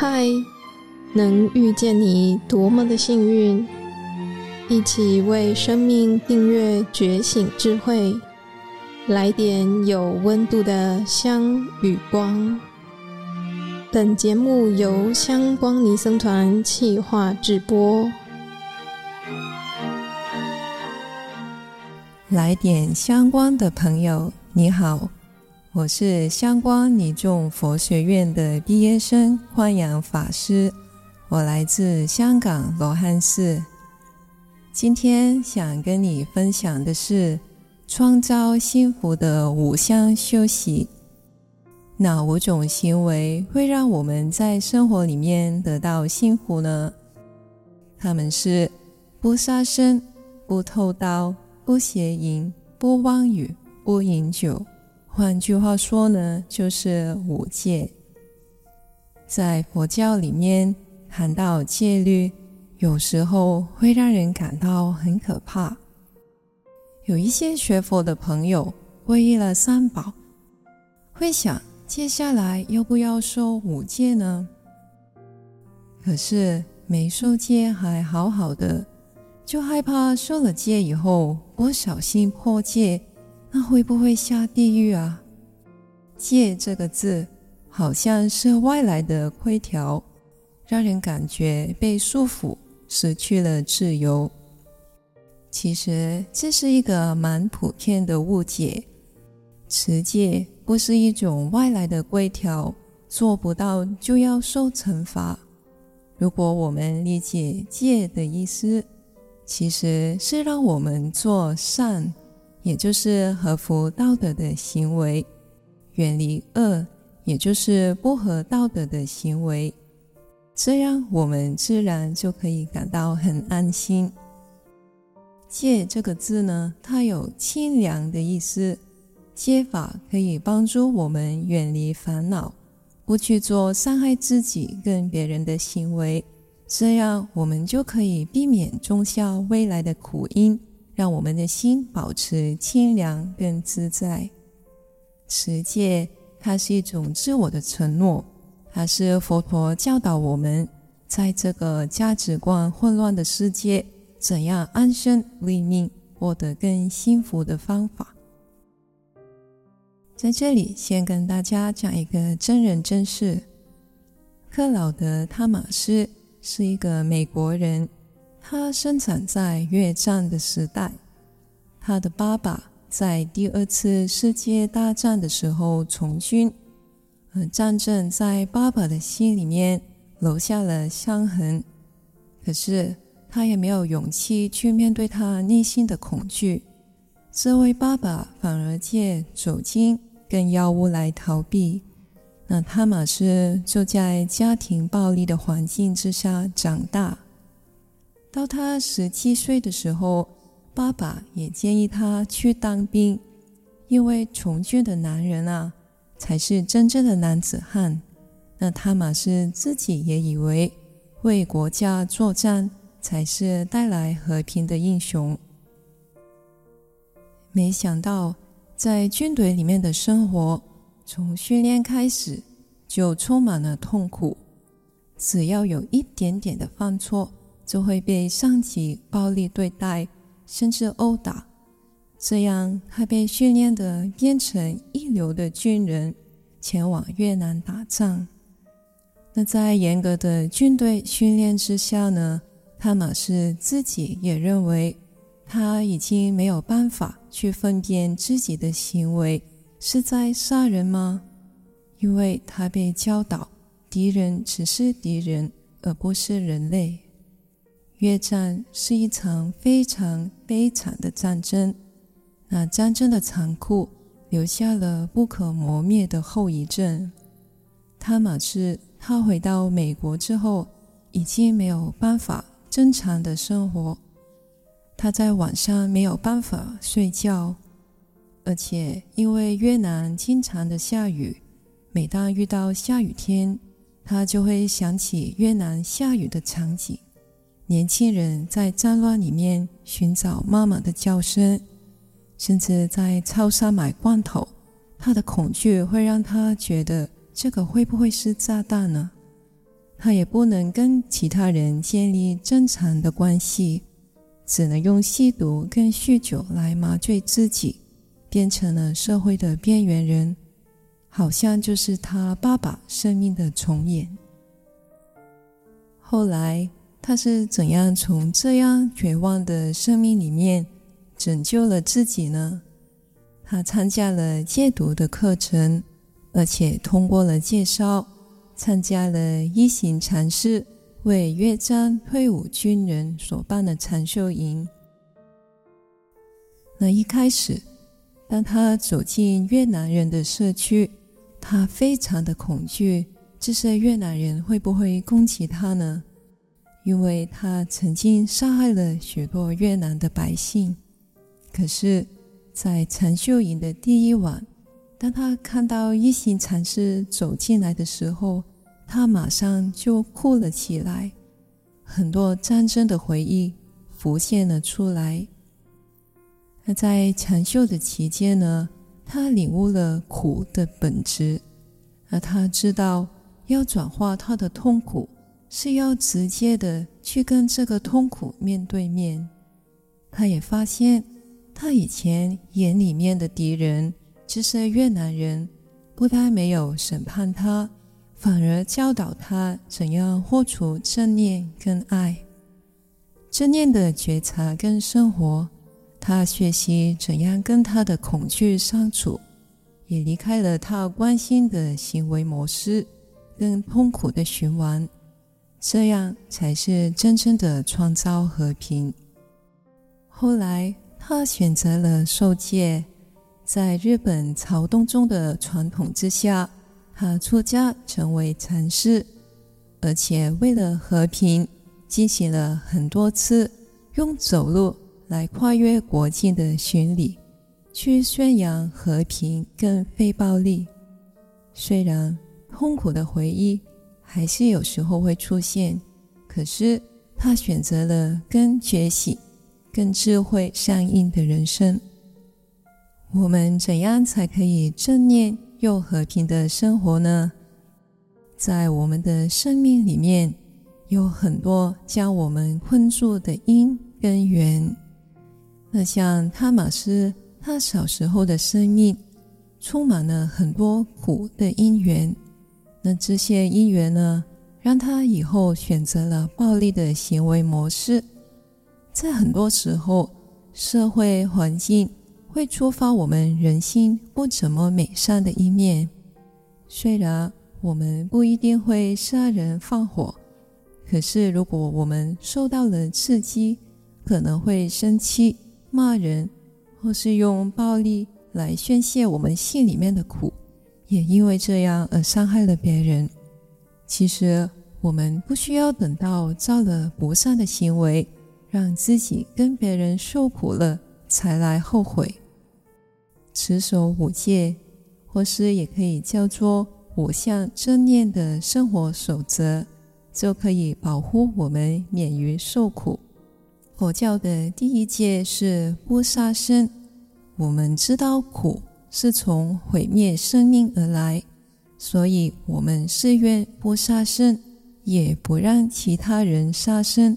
嗨，能遇见你多么的幸运！一起为生命订阅觉醒智慧，来点有温度的香与光。本节目由香光尼僧团企划制播。来点香光的朋友，你好。我是香光尼众佛学院的毕业生欢迎法师，我来自香港罗汉寺。今天想跟你分享的是创造幸福的五项修习。哪五种行为会让我们在生活里面得到幸福呢？他们是不杀生、不偷盗、不邪淫、不妄语、不饮酒。换句话说呢，就是五戒。在佛教里面谈到戒律，有时候会让人感到很可怕。有一些学佛的朋友皈依了三宝，会想接下来要不要受五戒呢？可是没受戒还好好的，就害怕受了戒以后不小心破戒。那会不会下地狱啊？戒这个字好像是外来的规条，让人感觉被束缚，失去了自由。其实这是一个蛮普遍的误解。持戒不是一种外来的规条，做不到就要受惩罚。如果我们理解戒的意思，其实是让我们做善。也就是合乎道德的行为，远离恶，也就是不合道德的行为，这样我们自然就可以感到很安心。戒这个字呢，它有清凉的意思，戒法可以帮助我们远离烦恼，不去做伤害自己跟别人的行为，这样我们就可以避免种下未来的苦因。让我们的心保持清凉跟自在。持戒，它是一种自我的承诺，它是佛陀教导我们，在这个价值观混乱的世界，怎样安身立命，获得更幸福的方法。在这里，先跟大家讲一个真人真事：克劳德·汤马斯是一个美国人。他生长在越战的时代，他的爸爸在第二次世界大战的时候从军，而战争在爸爸的心里面留下了伤痕。可是他也没有勇气去面对他内心的恐惧。这位爸爸反而借酒精跟药物来逃避。那汤马斯就在家庭暴力的环境之下长大。到他十七岁的时候，爸爸也建议他去当兵，因为从军的男人啊，才是真正的男子汉。那他马斯自己也以为，为国家作战才是带来和平的英雄。没想到，在军队里面的生活，从训练开始就充满了痛苦，只要有一点点的犯错，就会被上级暴力对待，甚至殴打。这样，他被训练的变成一流的军人，前往越南打仗。那在严格的军队训练之下呢，汤马斯自己也认为他已经没有办法去分辨自己的行为是在杀人吗？因为他被教导，敌人只是敌人，而不是人类。越战是一场非常悲惨的战争，那战争的残酷留下了不可磨灭的后遗症。汤马斯他回到美国之后，已经没有办法正常的生活，他在晚上没有办法睡觉，而且因为越南经常的下雨，每当遇到下雨天，他就会想起越南下雨的场景。年轻人在战乱里面寻找妈妈的叫声，甚至在超市买罐头，他的恐惧会让他觉得这个会不会是炸弹呢？他也不能跟其他人建立正常的关系，只能用吸毒跟酗酒来麻醉自己，变成了社会的边缘人，好像就是他爸爸生命的重演。后来他是怎样从这样绝望的生命里面拯救了自己呢？他参加了戒毒的课程，而且通过了介绍。参加了一行禅师为越战退伍军人所办的禅修营。那一开始，当他走进越南人的社区，他非常的恐惧，这些越南人会不会攻击他呢？因为他曾经杀害了许多越南的百姓。可是，在禅修营的第一晚，当他看到一行禅师走进来的时候，他马上就哭了起来，很多战争的回忆浮现了出来。那在禅修的期间呢，他领悟了苦的本质，而他知道要转化他的痛苦，是要直接的去跟这个痛苦面对面。他也发现，他以前眼里面的敌人，这些越南人，不但没有审判他。反而教导他怎样活出正念跟爱，正念的觉察跟生活。他学习怎样跟他的恐惧相处，也离开了他关心的行为模式跟痛苦的循环。这样才是真正的创造和平。后来，他选择了受戒，在日本朝洞宗的传统之下。他出家成为禅师，而且为了和平，进行了很多次用走路来跨越国境的巡礼，去宣扬和平跟非暴力。虽然痛苦的回忆还是有时候会出现，可是他选择了跟觉醒、跟智慧相应的人生。我们怎样才可以正念又和平的生活呢？在我们的生命里面，有很多将我们困住的因跟缘。那像哈马斯，他小时候的生命充满了很多苦的因缘。那这些因缘呢，让他以后选择了暴力的行为模式。在很多时候，社会环境。会触发我们人性不怎么美善的一面。虽然我们不一定会杀人放火，可是如果我们受到了刺激，可能会生气、骂人，或是用暴力来宣泄我们心里面的苦，也因为这样而伤害了别人。其实我们不需要等到造了不善的行为，让自己跟别人受苦了，才来后悔。持守五戒，或是也可以叫做五项正念的生活守则，就可以保护我们免于受苦。佛教的第一戒是不杀生。我们知道苦是从毁灭生命而来，所以我们誓愿不杀生，也不让其他人杀生，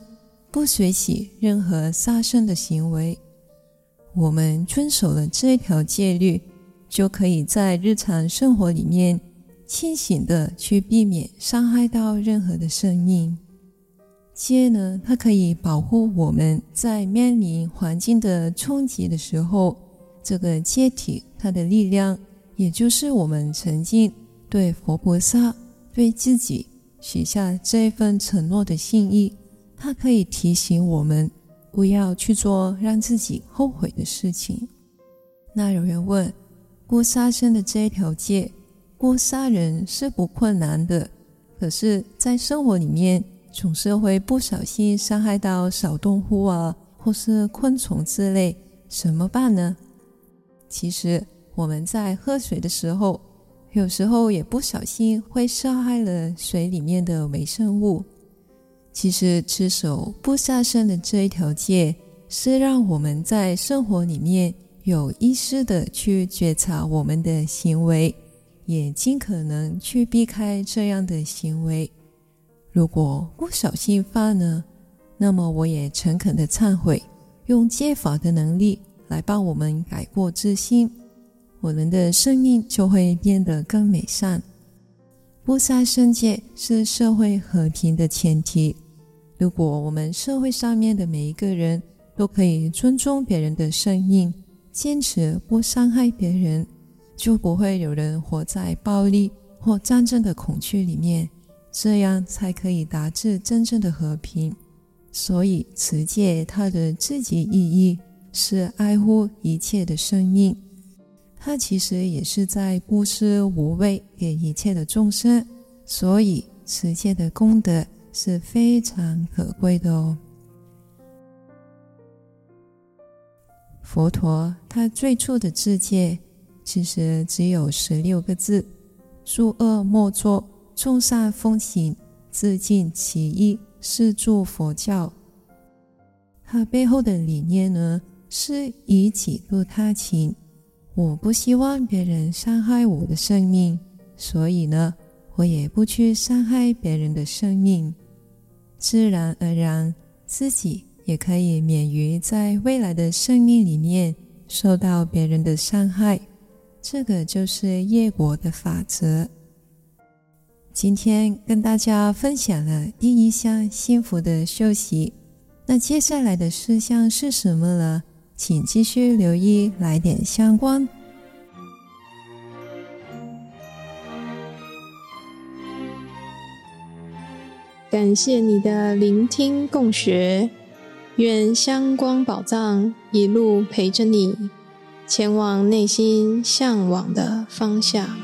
不随喜任何杀生的行为。我们遵守了这条戒律，就可以在日常生活里面清醒的去避免伤害到任何的生命。戒呢，它可以保护我们在面临环境的冲击的时候，这个戒体它的力量，也就是我们曾经对佛菩萨、对自己许下这份承诺的信义，它可以提醒我们。不要去做让自己后悔的事情。那有人问：不杀生的这一条戒，不杀人是不困难的，可是，在生活里面总是会不小心伤害到小动物啊，或是昆虫之类，怎么办呢？其实我们在喝水的时候，有时候也不小心会伤害了水里面的微生物。其实，持守不杀生的这一条戒，是让我们在生活里面有意识的去觉察我们的行为，也尽可能去避开这样的行为。如果不小心犯了，那么我也诚恳的忏悔，用戒法的能力来帮我们改过自新，我们的生命就会变得更美善。不杀生戒是社会和平的前提。如果我们社会上面的每一个人都可以尊重别人的生命，坚持不伤害别人，就不会有人活在暴力或战争的恐惧里面。这样才可以达至真正的和平。所以，持戒它的积极意义是爱护一切的生命。它其实也是在布施无畏给一切的众生，所以持戒的功德是非常可贵的哦。佛陀他最初的自戒其实只有十六个字：诸恶莫作，众善奉行，自净其意，是诸佛教。它背后的理念呢，是以己度他情。我不希望别人伤害我的生命，所以呢，我也不去伤害别人的生命，自然而然自己也可以免于在未来的生命里面受到别人的伤害。这个就是业果的法则。今天跟大家分享了第一项幸福的修习，那接下来的事项是什么呢？请继续留意来点相关。感谢你的聆听共学，愿香光宝藏一路陪着你，前往内心向往的方向。